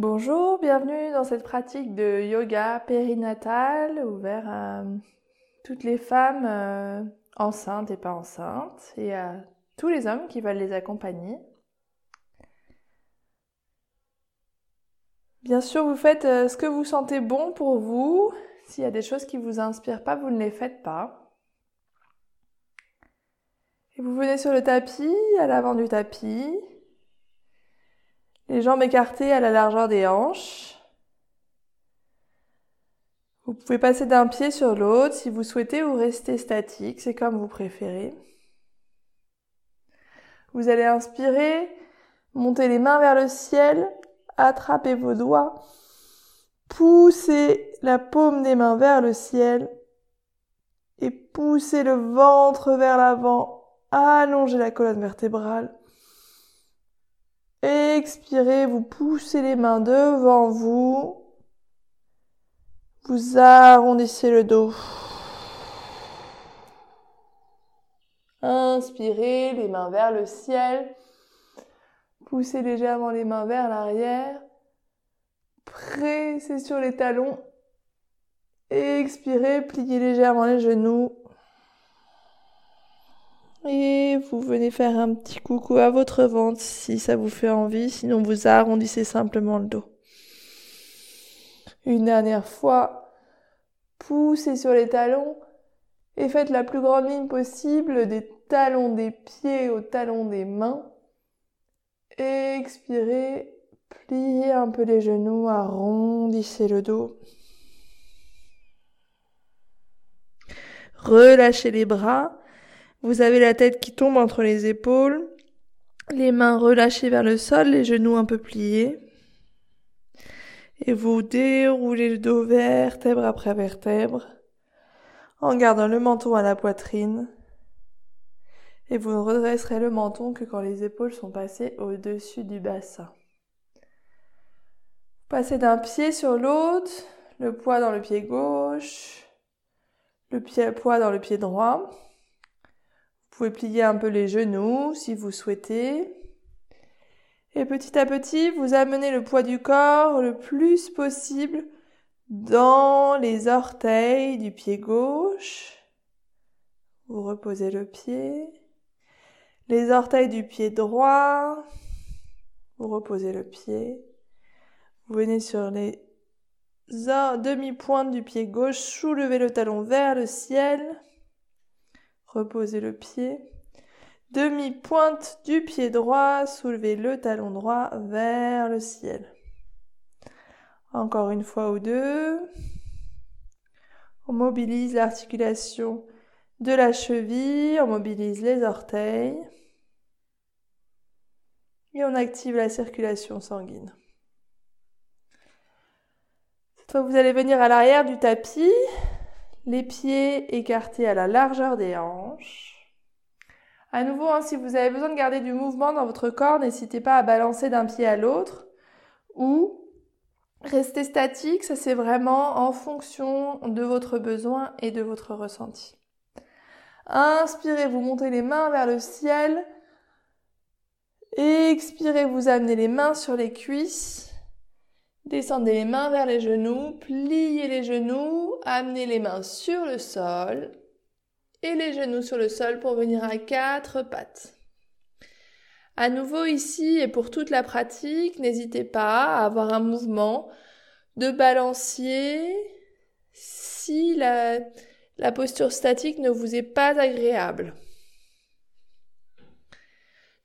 Bonjour, bienvenue dans cette pratique de yoga périnatal ouvert à toutes les femmes euh, enceintes et pas enceintes et à tous les hommes qui veulent les accompagner. Bien sûr, vous faites euh, ce que vous sentez bon pour vous. S'il y a des choses qui vous inspirent pas, vous ne les faites pas. Et vous venez sur le tapis, à l'avant du tapis, les jambes écartées à la largeur des hanches. Vous pouvez passer d'un pied sur l'autre. Si vous souhaitez ou rester statique, c'est comme vous préférez. Vous allez inspirer, monter les mains vers le ciel, attrapez vos doigts, poussez la paume des mains vers le ciel. Et poussez le ventre vers l'avant, allongez la colonne vertébrale. Expirez, vous poussez les mains devant vous. Vous arrondissez le dos. Inspirez, les mains vers le ciel. Poussez légèrement les mains vers l'arrière. Pressez sur les talons. Expirez, pliez légèrement les genoux. Et vous venez faire un petit coucou à votre ventre si ça vous fait envie, sinon vous arrondissez simplement le dos. Une dernière fois, poussez sur les talons et faites la plus grande ligne possible des talons des pieds aux talons des mains. Expirez, pliez un peu les genoux, arrondissez le dos. Relâchez les bras vous avez la tête qui tombe entre les épaules, les mains relâchées vers le sol, les genoux un peu pliés. Et vous déroulez le dos vertèbre après vertèbre en gardant le menton à la poitrine. Et vous ne redresserez le menton que quand les épaules sont passées au-dessus du bassin. Passez d'un pied sur l'autre, le poids dans le pied gauche, le pied poids dans le pied droit. Vous pouvez plier un peu les genoux si vous souhaitez. Et petit à petit, vous amenez le poids du corps le plus possible dans les orteils du pied gauche. Vous reposez le pied. Les orteils du pied droit. Vous reposez le pied. Vous venez sur les demi-pointes du pied gauche, soulevez le talon vers le ciel. Reposez le pied. Demi-pointe du pied droit, soulevez le talon droit vers le ciel. Encore une fois ou deux. On mobilise l'articulation de la cheville, on mobilise les orteils et on active la circulation sanguine. Cette fois, vous allez venir à l'arrière du tapis les pieds écartés à la largeur des hanches. À nouveau, hein, si vous avez besoin de garder du mouvement dans votre corps, n'hésitez pas à balancer d'un pied à l'autre ou rester statique, ça c'est vraiment en fonction de votre besoin et de votre ressenti. Inspirez, vous montez les mains vers le ciel. Expirez, vous amenez les mains sur les cuisses. Descendez les mains vers les genoux, pliez les genoux, amenez les mains sur le sol et les genoux sur le sol pour venir à quatre pattes. À nouveau ici et pour toute la pratique, n'hésitez pas à avoir un mouvement de balancier si la, la posture statique ne vous est pas agréable.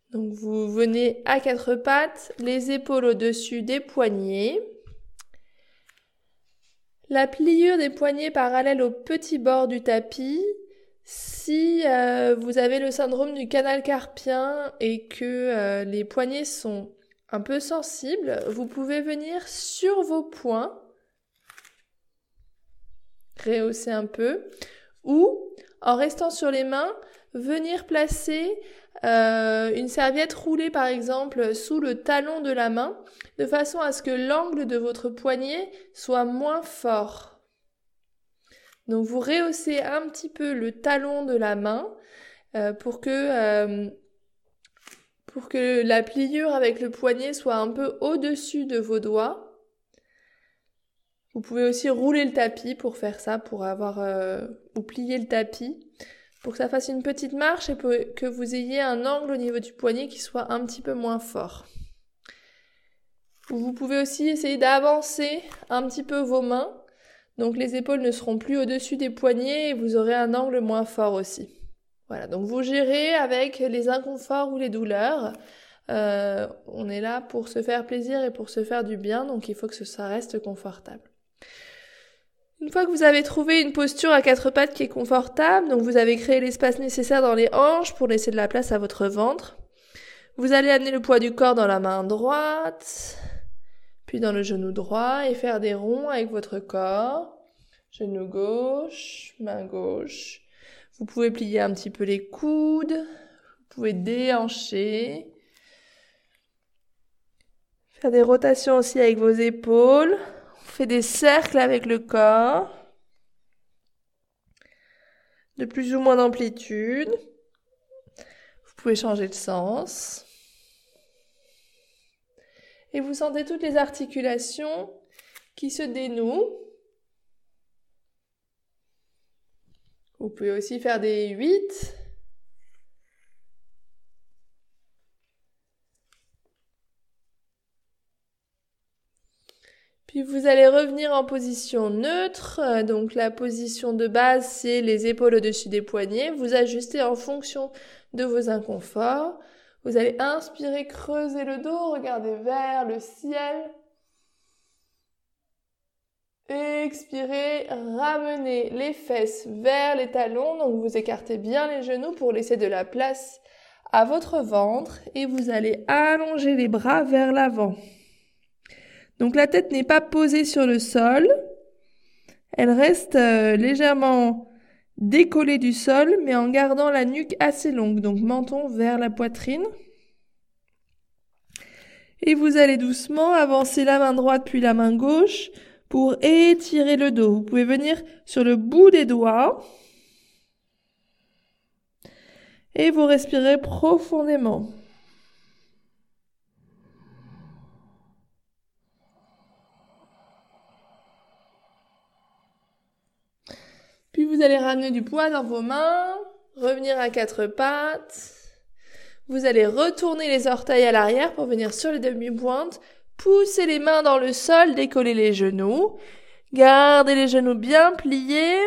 Donc vous venez à quatre pattes, les épaules au-dessus des poignets. La pliure des poignets parallèle au petit bord du tapis. Si euh, vous avez le syndrome du canal carpien et que euh, les poignets sont un peu sensibles, vous pouvez venir sur vos poings, rehausser un peu, ou en restant sur les mains, venir placer euh, une serviette roulée par exemple sous le talon de la main, de façon à ce que l'angle de votre poignet soit moins fort. Donc vous rehaussez un petit peu le talon de la main euh, pour que euh, pour que la pliure avec le poignet soit un peu au-dessus de vos doigts. Vous pouvez aussi rouler le tapis pour faire ça, pour avoir euh, ou plier le tapis pour que ça fasse une petite marche et que vous ayez un angle au niveau du poignet qui soit un petit peu moins fort. Vous pouvez aussi essayer d'avancer un petit peu vos mains. Donc les épaules ne seront plus au-dessus des poignets et vous aurez un angle moins fort aussi. Voilà, donc vous gérez avec les inconforts ou les douleurs. Euh, on est là pour se faire plaisir et pour se faire du bien, donc il faut que ça reste confortable. Une fois que vous avez trouvé une posture à quatre pattes qui est confortable, donc vous avez créé l'espace nécessaire dans les hanches pour laisser de la place à votre ventre, vous allez amener le poids du corps dans la main droite, puis dans le genou droit et faire des ronds avec votre corps. Genou gauche, main gauche. Vous pouvez plier un petit peu les coudes, vous pouvez déhancher. Faire des rotations aussi avec vos épaules fait des cercles avec le corps, de plus ou moins d'amplitude. Vous pouvez changer de sens. Et vous sentez toutes les articulations qui se dénouent. Vous pouvez aussi faire des 8 Puis vous allez revenir en position neutre. Donc la position de base, c'est les épaules au-dessus des poignets. Vous ajustez en fonction de vos inconforts. Vous allez inspirer, creuser le dos, regarder vers le ciel. Expirez, ramenez les fesses vers les talons. Donc vous écartez bien les genoux pour laisser de la place à votre ventre et vous allez allonger les bras vers l'avant. Donc la tête n'est pas posée sur le sol, elle reste euh, légèrement décollée du sol, mais en gardant la nuque assez longue, donc menton vers la poitrine. Et vous allez doucement avancer la main droite puis la main gauche pour étirer le dos. Vous pouvez venir sur le bout des doigts et vous respirez profondément. Puis vous allez ramener du poids dans vos mains, revenir à quatre pattes. Vous allez retourner les orteils à l'arrière pour venir sur les demi-pointes. Poussez les mains dans le sol, décoller les genoux. Gardez les genoux bien pliés.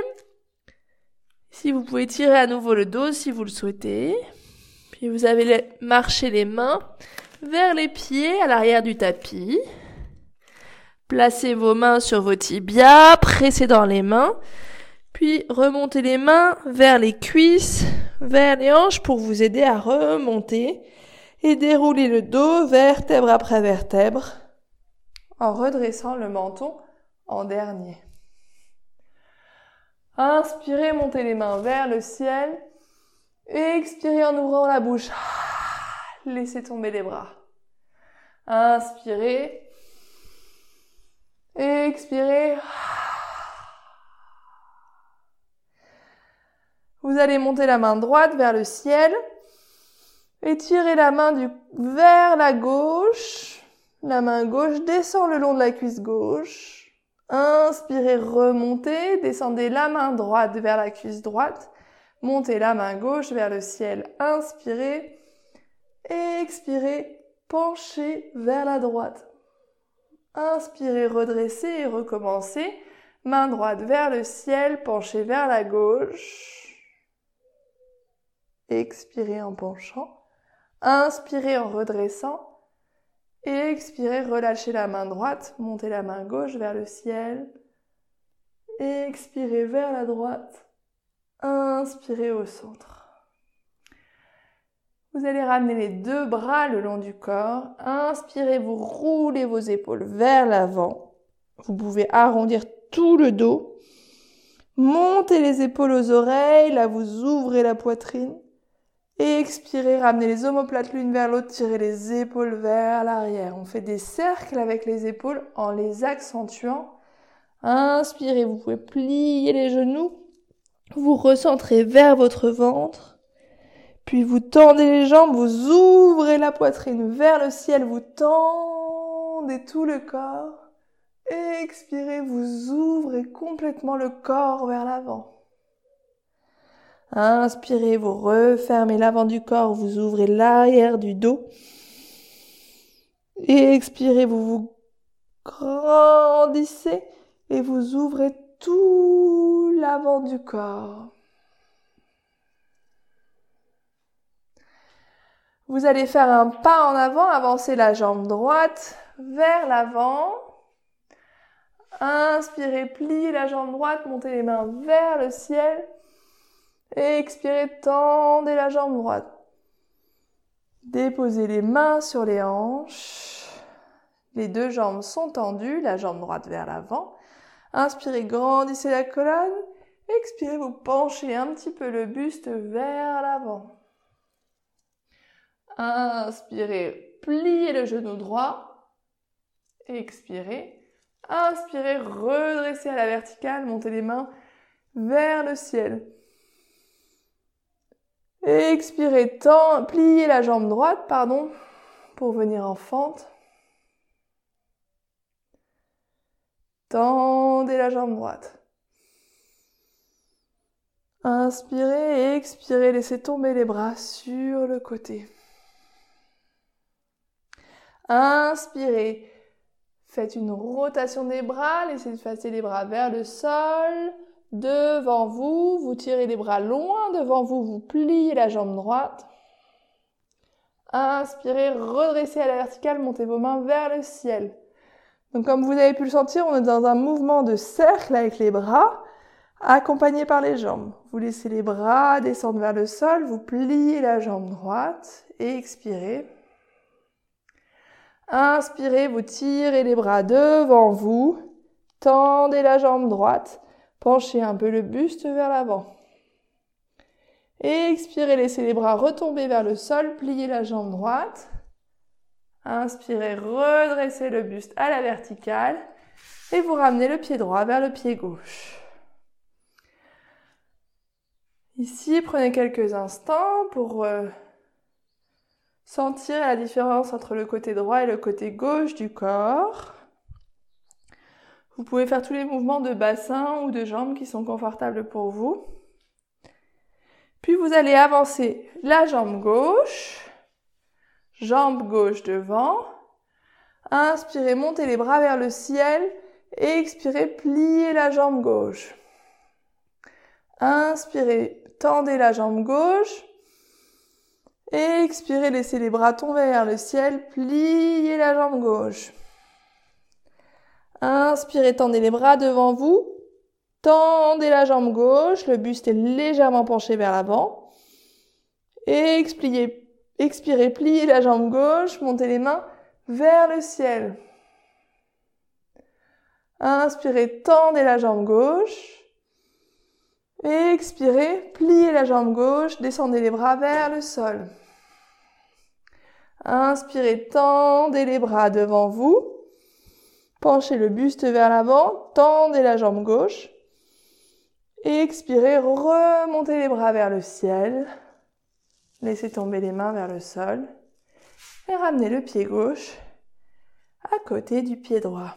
Si vous pouvez tirer à nouveau le dos si vous le souhaitez. Puis vous allez marcher les mains vers les pieds à l'arrière du tapis. Placez vos mains sur vos tibias, pressez dans les mains. Puis remontez les mains vers les cuisses, vers les hanches pour vous aider à remonter et dérouler le dos vertèbre après vertèbre en redressant le menton en dernier. Inspirez, montez les mains vers le ciel. Expirez en ouvrant la bouche. Laissez tomber les bras. Inspirez. Expirez. Vous allez monter la main droite vers le ciel. Étirez la main vers la gauche. La main gauche descend le long de la cuisse gauche. Inspirez, remontez. Descendez la main droite vers la cuisse droite. Montez la main gauche vers le ciel. Inspirez. Expirez. Penchez vers la droite. Inspirez, redressez et recommencez. Main droite vers le ciel, penchez vers la gauche. Expirez en penchant. Inspirez en redressant. Expirez, relâchez la main droite, montez la main gauche vers le ciel. Expirez vers la droite. Inspirez au centre. Vous allez ramener les deux bras le long du corps. Inspirez, vous roulez vos épaules vers l'avant. Vous pouvez arrondir tout le dos. Montez les épaules aux oreilles. Là, vous ouvrez la poitrine. Expirez, ramenez les omoplates l'une vers l'autre, tirez les épaules vers l'arrière. On fait des cercles avec les épaules en les accentuant. Inspirez, vous pouvez plier les genoux. Vous recentrez vers votre ventre. Puis vous tendez les jambes, vous ouvrez la poitrine vers le ciel, vous tendez tout le corps. Expirez, vous ouvrez complètement le corps vers l'avant. Inspirez, vous refermez l'avant du corps, vous ouvrez l'arrière du dos. Expirez, vous vous grandissez et vous ouvrez tout l'avant du corps. Vous allez faire un pas en avant, avancer la jambe droite vers l'avant. Inspirez, pliez la jambe droite, montez les mains vers le ciel. Expirez, tendez la jambe droite. Déposez les mains sur les hanches. Les deux jambes sont tendues, la jambe droite vers l'avant. Inspirez, grandissez la colonne. Expirez, vous penchez un petit peu le buste vers l'avant. Inspirez, pliez le genou droit. Expirez. Inspirez, redressez à la verticale, montez les mains vers le ciel. Expirez, pliez la jambe droite, pardon, pour venir en fente. Tendez la jambe droite. Inspirez et expirez, laissez tomber les bras sur le côté. Inspirez, faites une rotation des bras, laissez passer les bras vers le sol devant vous, vous tirez les bras loin devant vous, vous pliez la jambe droite. Inspirez, redressez à la verticale, montez vos mains vers le ciel. Donc comme vous avez pu le sentir, on est dans un mouvement de cercle avec les bras, accompagné par les jambes. Vous laissez les bras descendre vers le sol, vous pliez la jambe droite et expirez. Inspirez, vous tirez les bras devant vous, tendez la jambe droite, Penchez un peu le buste vers l'avant. Expirez, laissez les bras retomber vers le sol, pliez la jambe droite. Inspirez, redressez le buste à la verticale et vous ramenez le pied droit vers le pied gauche. Ici, prenez quelques instants pour euh, sentir la différence entre le côté droit et le côté gauche du corps. Vous pouvez faire tous les mouvements de bassin ou de jambes qui sont confortables pour vous. Puis vous allez avancer la jambe gauche, jambe gauche devant. Inspirez, montez les bras vers le ciel et expirez, pliez la jambe gauche. Inspirez, tendez la jambe gauche. Et expirez, laissez les bras tomber vers le ciel, pliez la jambe gauche. Inspirez, tendez les bras devant vous. Tendez la jambe gauche, le buste est légèrement penché vers l'avant. Expirez, expirez, pliez la jambe gauche, montez les mains vers le ciel. Inspirez, tendez la jambe gauche. Expirez, pliez la jambe gauche, descendez les bras vers le sol. Inspirez, tendez les bras devant vous. Penchez le buste vers l'avant, tendez la jambe gauche. Expirez, remontez les bras vers le ciel. Laissez tomber les mains vers le sol. Et ramenez le pied gauche à côté du pied droit.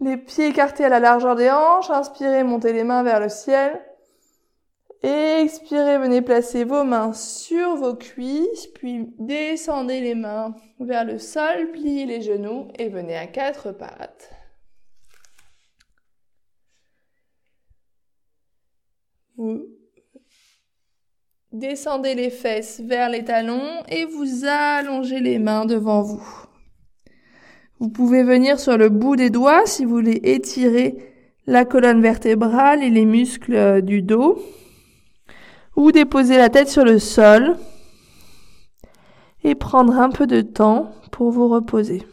Les pieds écartés à la largeur des hanches. Inspirez, montez les mains vers le ciel. Expirez, venez placer vos mains sur vos cuisses, puis descendez les mains vers le sol, pliez les genoux et venez à quatre pattes. Vous descendez les fesses vers les talons et vous allongez les mains devant vous. Vous pouvez venir sur le bout des doigts si vous voulez étirer la colonne vertébrale et les muscles du dos ou déposer la tête sur le sol et prendre un peu de temps pour vous reposer.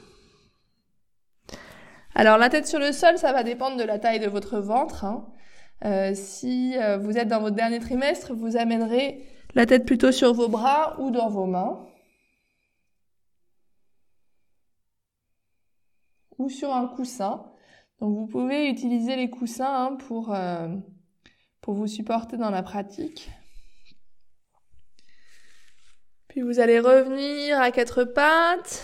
Alors la tête sur le sol, ça va dépendre de la taille de votre ventre. Hein. Euh, si euh, vous êtes dans votre dernier trimestre, vous amènerez la tête plutôt sur vos bras ou dans vos mains. Ou sur un coussin. Donc vous pouvez utiliser les coussins hein, euh, pour vous supporter dans la pratique. Puis vous allez revenir à quatre pattes.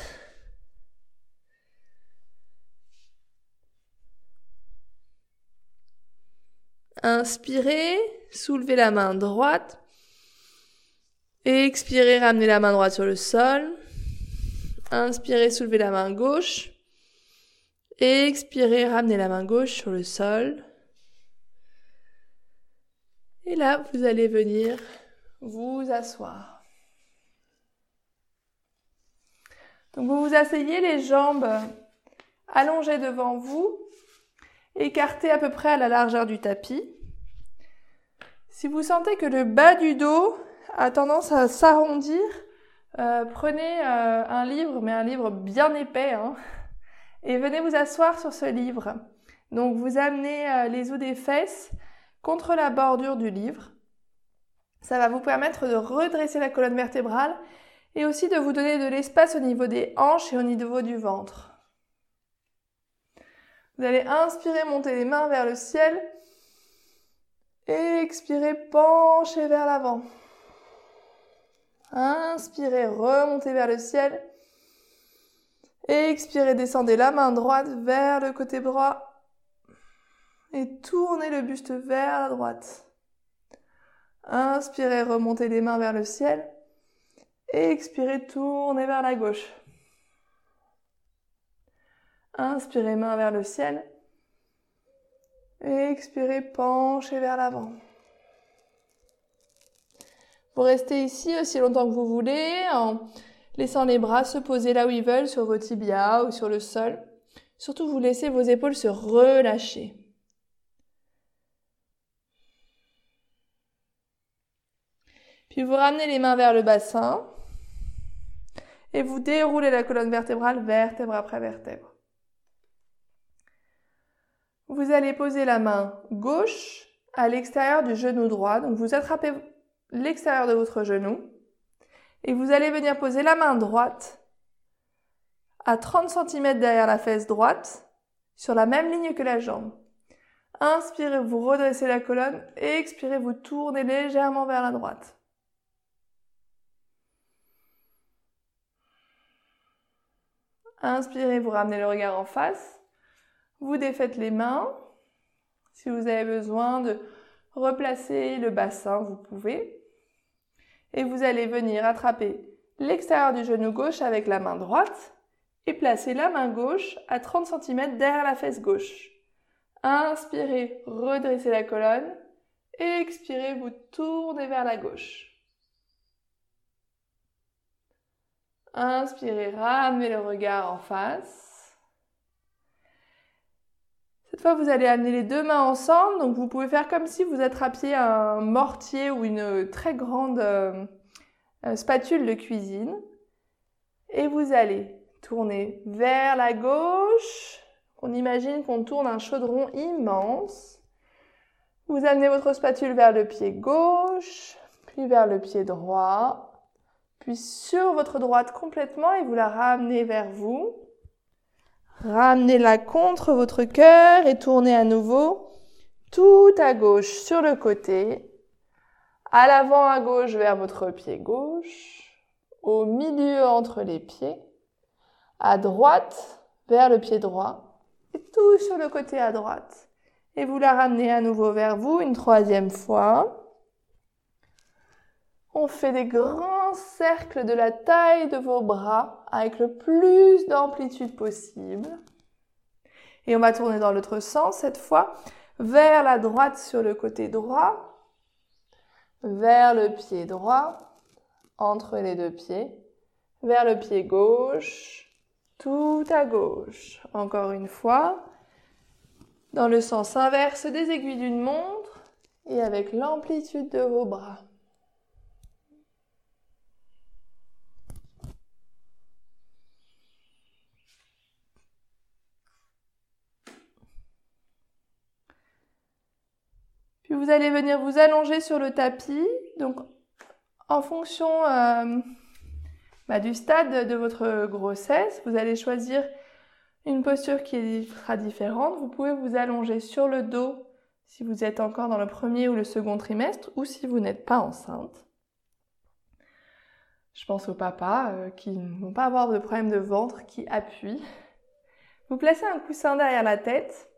Inspirez, soulevez la main droite. Expirez, ramenez la main droite sur le sol. Inspirez, soulevez la main gauche. Expirez, ramenez la main gauche sur le sol. Et là, vous allez venir vous asseoir. Donc vous vous asseyez les jambes allongées devant vous, écartées à peu près à la largeur du tapis. Si vous sentez que le bas du dos a tendance à s'arrondir, euh, prenez euh, un livre, mais un livre bien épais, hein, et venez vous asseoir sur ce livre. Donc vous amenez euh, les os des fesses contre la bordure du livre. Ça va vous permettre de redresser la colonne vertébrale et aussi de vous donner de l'espace au niveau des hanches et au niveau du ventre. Vous allez inspirer, monter les mains vers le ciel. Expirez, penchez vers l'avant. Inspirez, remontez vers le ciel. Expirez, descendez la main droite vers le côté droit. Et tournez le buste vers la droite. Inspirez, remontez les mains vers le ciel. Expirez, tournez vers la gauche. Inspirez, main vers le ciel. Expirez, penchez vers l'avant. Vous restez ici aussi longtemps que vous voulez, en laissant les bras se poser là où ils veulent, sur vos tibias ou sur le sol. Surtout, vous laissez vos épaules se relâcher. Puis vous ramenez les mains vers le bassin et vous déroulez la colonne vertébrale vertèbre après vertèbre. Vous allez poser la main gauche à l'extérieur du genou droit. Donc vous attrapez l'extérieur de votre genou et vous allez venir poser la main droite à 30 cm derrière la fesse droite sur la même ligne que la jambe. Inspirez, vous redressez la colonne et expirez, vous tournez légèrement vers la droite. Inspirez, vous ramenez le regard en face. Vous défaites les mains. Si vous avez besoin de replacer le bassin, vous pouvez. Et vous allez venir attraper l'extérieur du genou gauche avec la main droite et placer la main gauche à 30 cm derrière la fesse gauche. Inspirez, redressez la colonne. Expirez, vous tournez vers la gauche. Inspirez, ramenez le regard en face. Cette fois, vous allez amener les deux mains ensemble. Donc, vous pouvez faire comme si vous attrapiez un mortier ou une très grande euh, euh, spatule de cuisine. Et vous allez tourner vers la gauche. On imagine qu'on tourne un chaudron immense. Vous amenez votre spatule vers le pied gauche, puis vers le pied droit sur votre droite complètement et vous la ramenez vers vous. Ramenez-la contre votre cœur et tournez à nouveau tout à gauche sur le côté, à l'avant à gauche vers votre pied gauche, au milieu entre les pieds, à droite vers le pied droit et tout sur le côté à droite. Et vous la ramenez à nouveau vers vous une troisième fois. On fait des grands cercles de la taille de vos bras avec le plus d'amplitude possible. Et on va tourner dans l'autre sens cette fois, vers la droite sur le côté droit, vers le pied droit, entre les deux pieds, vers le pied gauche, tout à gauche. Encore une fois, dans le sens inverse des aiguilles d'une montre et avec l'amplitude de vos bras. Puis vous allez venir vous allonger sur le tapis. Donc, en fonction euh, bah, du stade de votre grossesse, vous allez choisir une posture qui sera différente. Vous pouvez vous allonger sur le dos si vous êtes encore dans le premier ou le second trimestre ou si vous n'êtes pas enceinte. Je pense aux papas euh, qui ne vont pas avoir de problème de ventre, qui appuient. Vous placez un coussin derrière la tête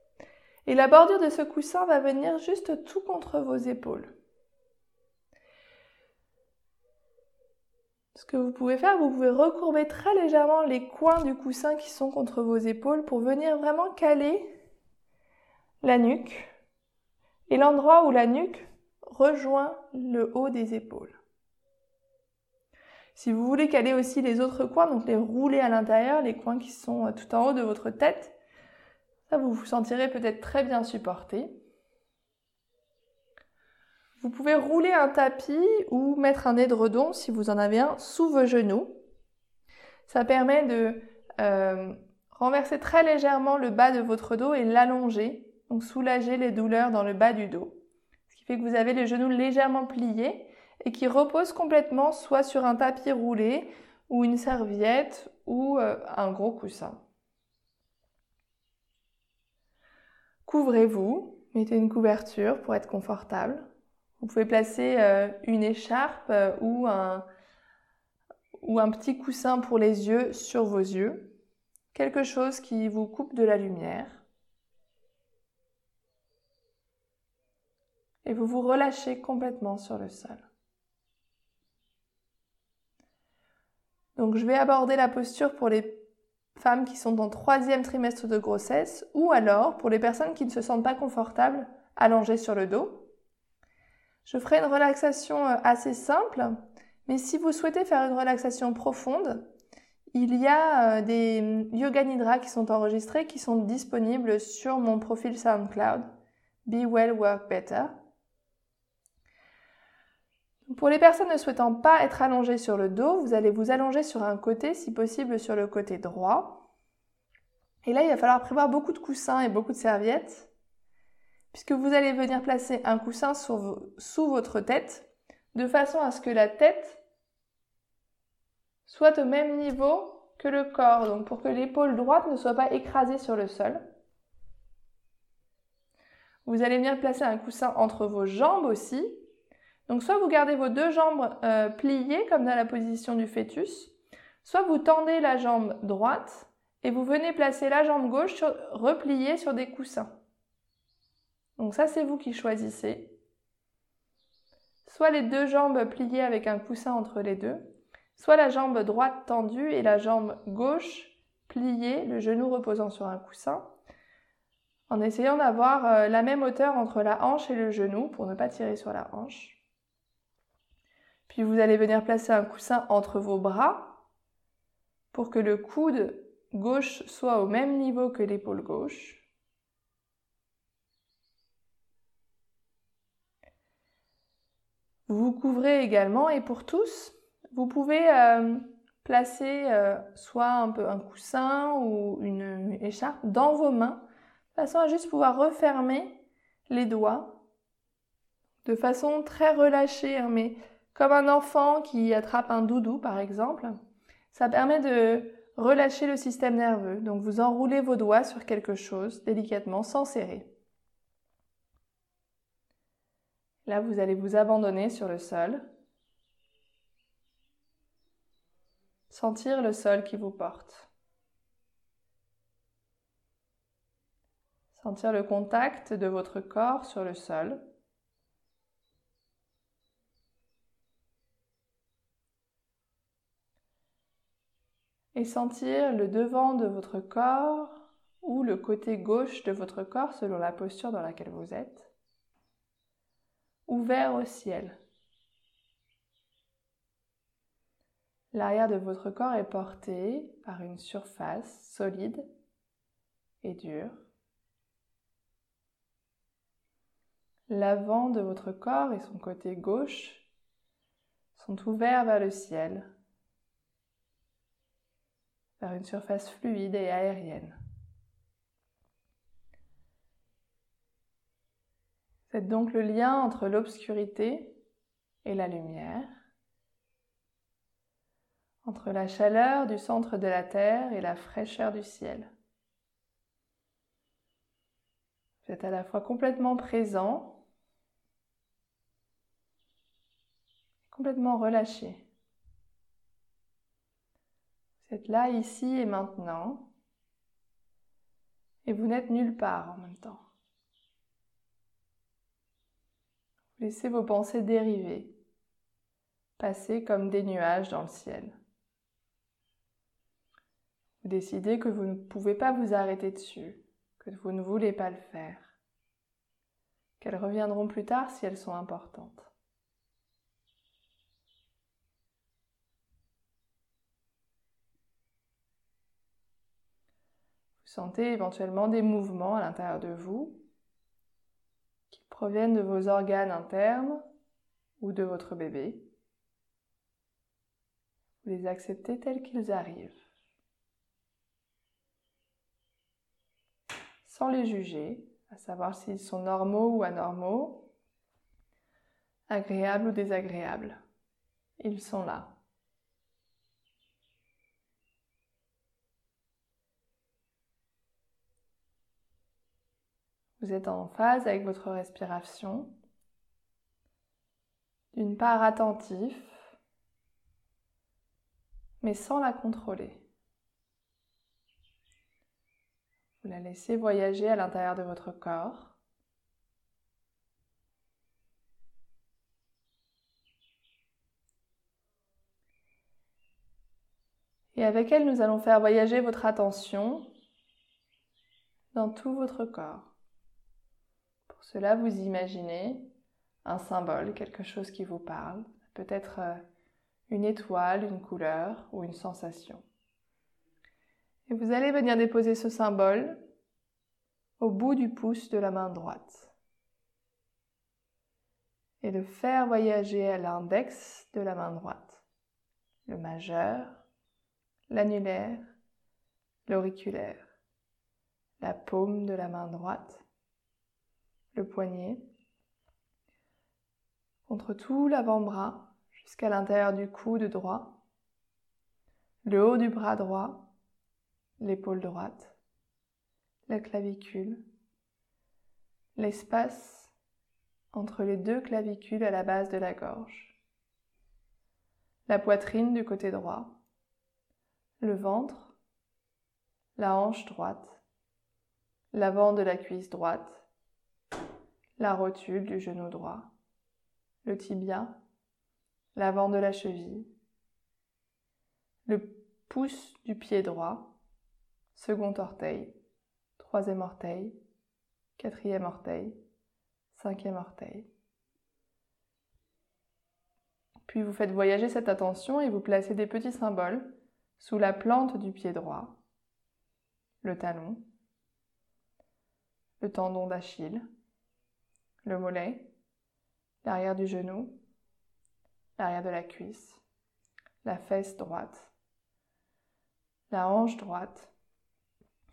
Et la bordure de ce coussin va venir juste tout contre vos épaules. Ce que vous pouvez faire, vous pouvez recourber très légèrement les coins du coussin qui sont contre vos épaules pour venir vraiment caler la nuque et l'endroit où la nuque rejoint le haut des épaules. Si vous voulez caler aussi les autres coins, donc les rouler à l'intérieur, les coins qui sont tout en haut de votre tête, vous vous sentirez peut-être très bien supporté. Vous pouvez rouler un tapis ou mettre un édredon si vous en avez un sous vos genoux. Ça permet de euh, renverser très légèrement le bas de votre dos et l'allonger, donc soulager les douleurs dans le bas du dos. Ce qui fait que vous avez les genoux légèrement pliés et qui reposent complètement soit sur un tapis roulé ou une serviette ou euh, un gros coussin. Couvrez-vous, mettez une couverture pour être confortable. Vous pouvez placer euh, une écharpe euh, ou un, ou un petit coussin pour les yeux sur vos yeux. Quelque chose qui vous coupe de la lumière. Et vous vous relâchez complètement sur le sol. Donc je vais aborder la posture pour les femmes qui sont en troisième trimestre de grossesse ou alors pour les personnes qui ne se sentent pas confortables allongées sur le dos. Je ferai une relaxation euh, assez simple, mais si vous souhaitez faire une relaxation profonde, il y a euh, des mm, yoga nidra qui sont enregistrés, qui sont disponibles sur mon profil SoundCloud. Be Well Work Better. Pour les personnes ne souhaitant pas être allongées sur le dos, vous allez vous allonger sur un côté, si possible sur le côté droit. Et là, il va falloir prévoir beaucoup de coussins et beaucoup de serviettes puisque vous allez venir placer un coussin sous votre tête, de façon à ce que la tête soit au même niveau que le corps, donc pour que l'épaule droite ne soit pas écrasée sur le sol. Vous allez venir placer un coussin entre vos jambes aussi. Donc soit vous gardez vos deux jambes euh, pliées comme dans la position du fœtus, soit vous tendez la jambe droite et vous venez placer la jambe gauche repliée sur des coussins. Donc ça, c'est vous qui choisissez. Soit les deux jambes pliées avec un coussin entre les deux, soit la jambe droite tendue et la jambe gauche pliée, le genou reposant sur un coussin, en essayant d'avoir euh, la même hauteur entre la hanche et le genou pour ne pas tirer sur la hanche. Puis vous allez venir placer un coussin entre vos bras pour que le coude gauche soit au même niveau que l'épaule gauche. Vous couvrez également et pour tous, vous pouvez euh, placer euh, soit un peu un coussin ou une, écharpe dans vos mains, de façon à juste pouvoir refermer les doigts de façon très relâchée, hein, mais comme un enfant qui attrape un doudou par exemple. Ça permet de relâcher le système nerveux. Donc vous enroulez vos doigts sur quelque chose délicatement sans serrer. Là, vous allez vous abandonner sur le sol. Sentir le sol qui vous porte. Sentir le contact de votre corps sur le sol. Et sentir le devant de votre corps ou le côté gauche de votre corps selon la posture dans laquelle vous êtes ouvert au ciel. L'arrière de votre corps est porté par une surface solide et dure. L'avant de votre corps et son côté gauche sont ouverts vers le ciel, vers une surface fluide et aérienne. C'est donc le lien entre l'obscurité et la lumière, entre la chaleur du centre de la Terre et la fraîcheur du ciel. Vous êtes à la fois complètement présent, complètement relâché. Vous êtes là, ici et maintenant. Et vous n'êtes nulle part en même temps. Vous laissez vos pensées dériver, passer comme des nuages dans le ciel. Vous décidez que vous ne pouvez pas vous arrêter dessus, que vous ne voulez pas le faire, qu'elles reviendront plus tard si elles sont importantes. Sentez éventuellement des mouvements à l'intérieur de vous qui proviennent de vos organes internes ou de votre bébé. Vous les acceptez tels qu'ils arrivent. sans les juger, à savoir s'ils sont normaux ou anormaux, agréables ou désagréables. Ils sont là. Vous êtes en phase avec votre respiration, d'une part attentif, mais sans la contrôler. Vous la laissez voyager à l'intérieur de votre corps. Et avec elle, nous allons faire voyager votre attention dans tout votre corps. Cela, vous imaginez un symbole, quelque chose qui vous parle, peut-être euh, une étoile, une couleur ou une sensation. Et vous allez venir déposer ce symbole au bout du pouce de la main droite. Et de faire voyager à l'index de la main droite, le majeur, l'annulaire, l'auriculaire, la paume de la main droite, le poignet, contre tout l'avant-bras jusqu'à l'intérieur du coude droit, le haut du bras droit, l'épaule droite, la clavicule, l'espace entre les deux clavicules à la base de la gorge, la poitrine du côté droit, le ventre, la hanche droite, l'avant de la cuisse droite, la rotule du genou droit, le tibia, l'avant de la cheville, le pouce du pied droit, second orteil, troisième orteil, quatrième orteil, cinquième orteil. Puis vous faites voyager cette attention et vous placez des petits symboles sous la plante du pied droit, le talon, le tendon d'Achille, le mollet, l'arrière du genou, l'arrière de la cuisse, la fesse droite, la hanche droite,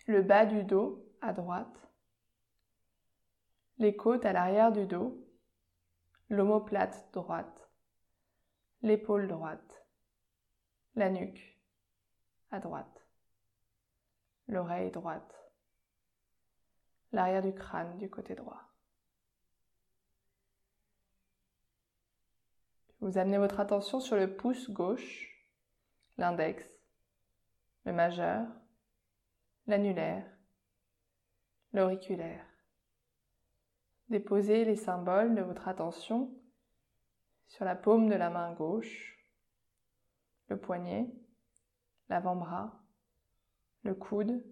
le bas du dos à droite, les côtes à l'arrière du dos, l'omoplate droite, l'épaule droite, la nuque à droite, l'oreille droite, l'arrière du crâne du côté droit. Vous amenez votre attention sur le pouce gauche, l'index, le majeur, l'annulaire, l'auriculaire. Déposez les symboles de votre attention sur la paume de la main gauche, le poignet, l'avant-bras, le coude,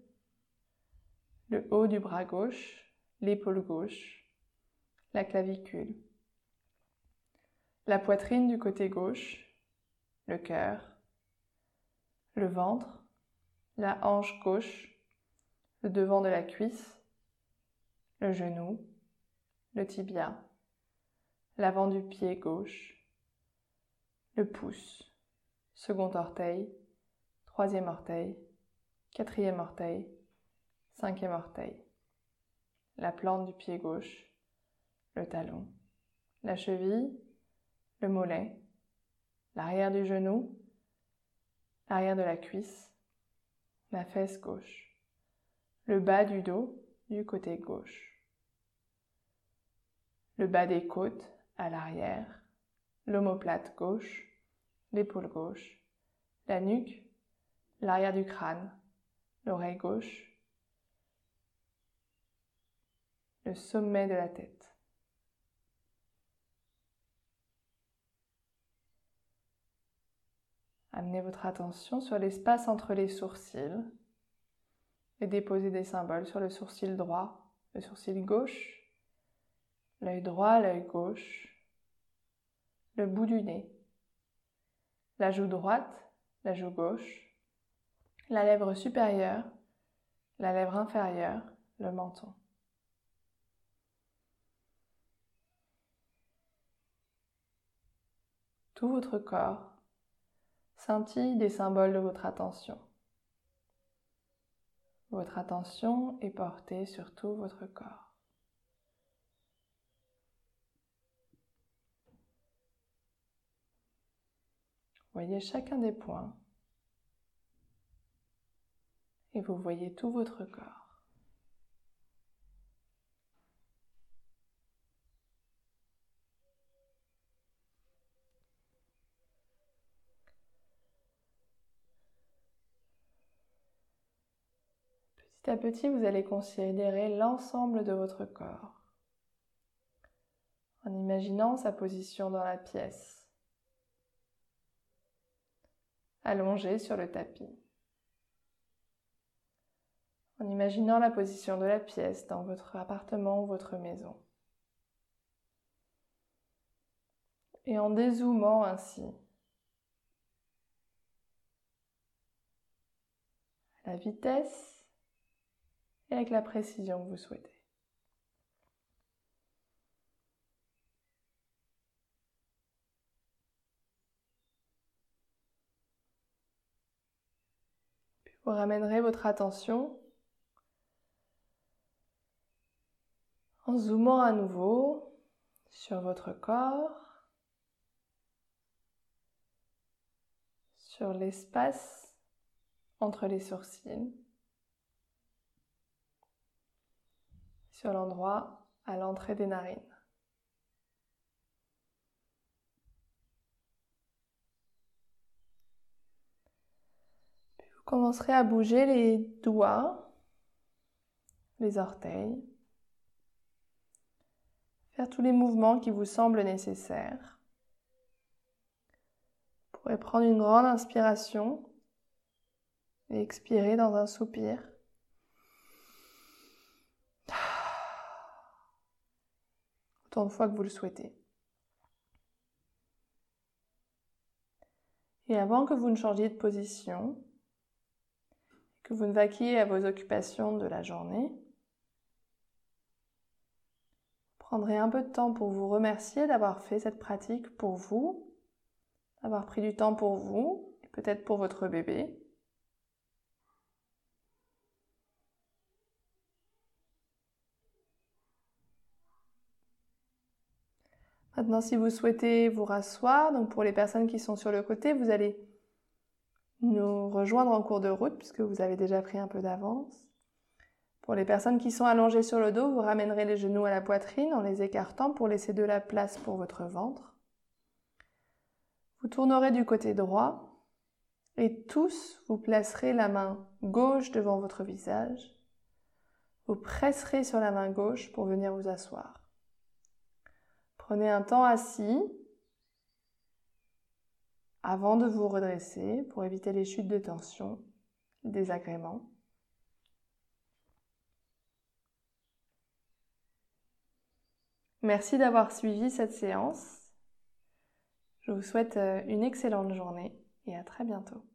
le haut du bras gauche, l'épaule gauche, la clavicule, la poitrine du côté gauche, le cœur, le ventre, la hanche gauche, le devant de la cuisse, le genou, le tibia, l'avant du pied gauche, le pouce, second orteil, troisième orteil, quatrième orteil, cinquième orteil, la plante du pied gauche, le talon, la cheville, le mollet, l'arrière du genou, l'arrière de la cuisse, la fesse gauche le bas du dos du côté gauche, le bas des côtes à l'arrière, l'omoplate gauche, l'épaule gauche, la nuque, l'arrière du crâne, l'oreille gauche, le sommet de la tête. Amenez votre attention sur l'espace entre les sourcils et déposez des symboles sur le sourcil droit, le sourcil gauche, l'œil droit, l'œil gauche, le bout du nez, la joue droite, la joue gauche, la lèvre supérieure, la lèvre inférieure, le menton. Tout votre corps scintille des symboles de votre attention. Votre attention est portée sur tout votre corps. Voyez chacun des points et vous voyez tout votre corps. Petit à petit, vous allez considérer l'ensemble de votre corps en imaginant sa position dans la pièce allongé sur le tapis. En imaginant la position de la pièce dans votre appartement ou votre maison. Et en dézoomant ainsi la vitesse avec la précision que vous souhaitez. Vous ramènerez votre attention en zoomant à nouveau sur votre corps, sur l'espace entre les sourcils, sur l'endroit à l'entrée des narines. commencerez à bouger les doigts, les orteils, faire tous les mouvements qui vous semblent nécessaires. Vous pourrez prendre une grande inspiration et expirer dans un soupir. De fois que vous le souhaitez. Et avant que vous ne changiez de position, que vous ne vaquiez à vos occupations de la journée. Prendrez un peu de temps pour vous remercier d'avoir fait cette pratique pour vous, d'avoir pris du temps pour vous et peut-être pour votre bébé. Maintenant, si vous souhaitez vous rasseoir, donc pour les personnes qui sont sur le côté, vous allez nous rejoindre en cours de route puisque vous avez déjà pris un peu d'avance. Pour les personnes qui sont allongées sur le dos, vous ramènerez les genoux à la poitrine en les écartant pour laisser de la place pour votre ventre. Vous tournerez du côté droit et tous vous placerez la main gauche devant votre visage. Vous presserez sur la main gauche pour venir vous asseoir. Prenez un temps assis avant de vous redresser pour éviter les chutes de tension, les désagréments. Merci d'avoir suivi cette séance. Je vous souhaite euh, une excellente journée et à très bientôt.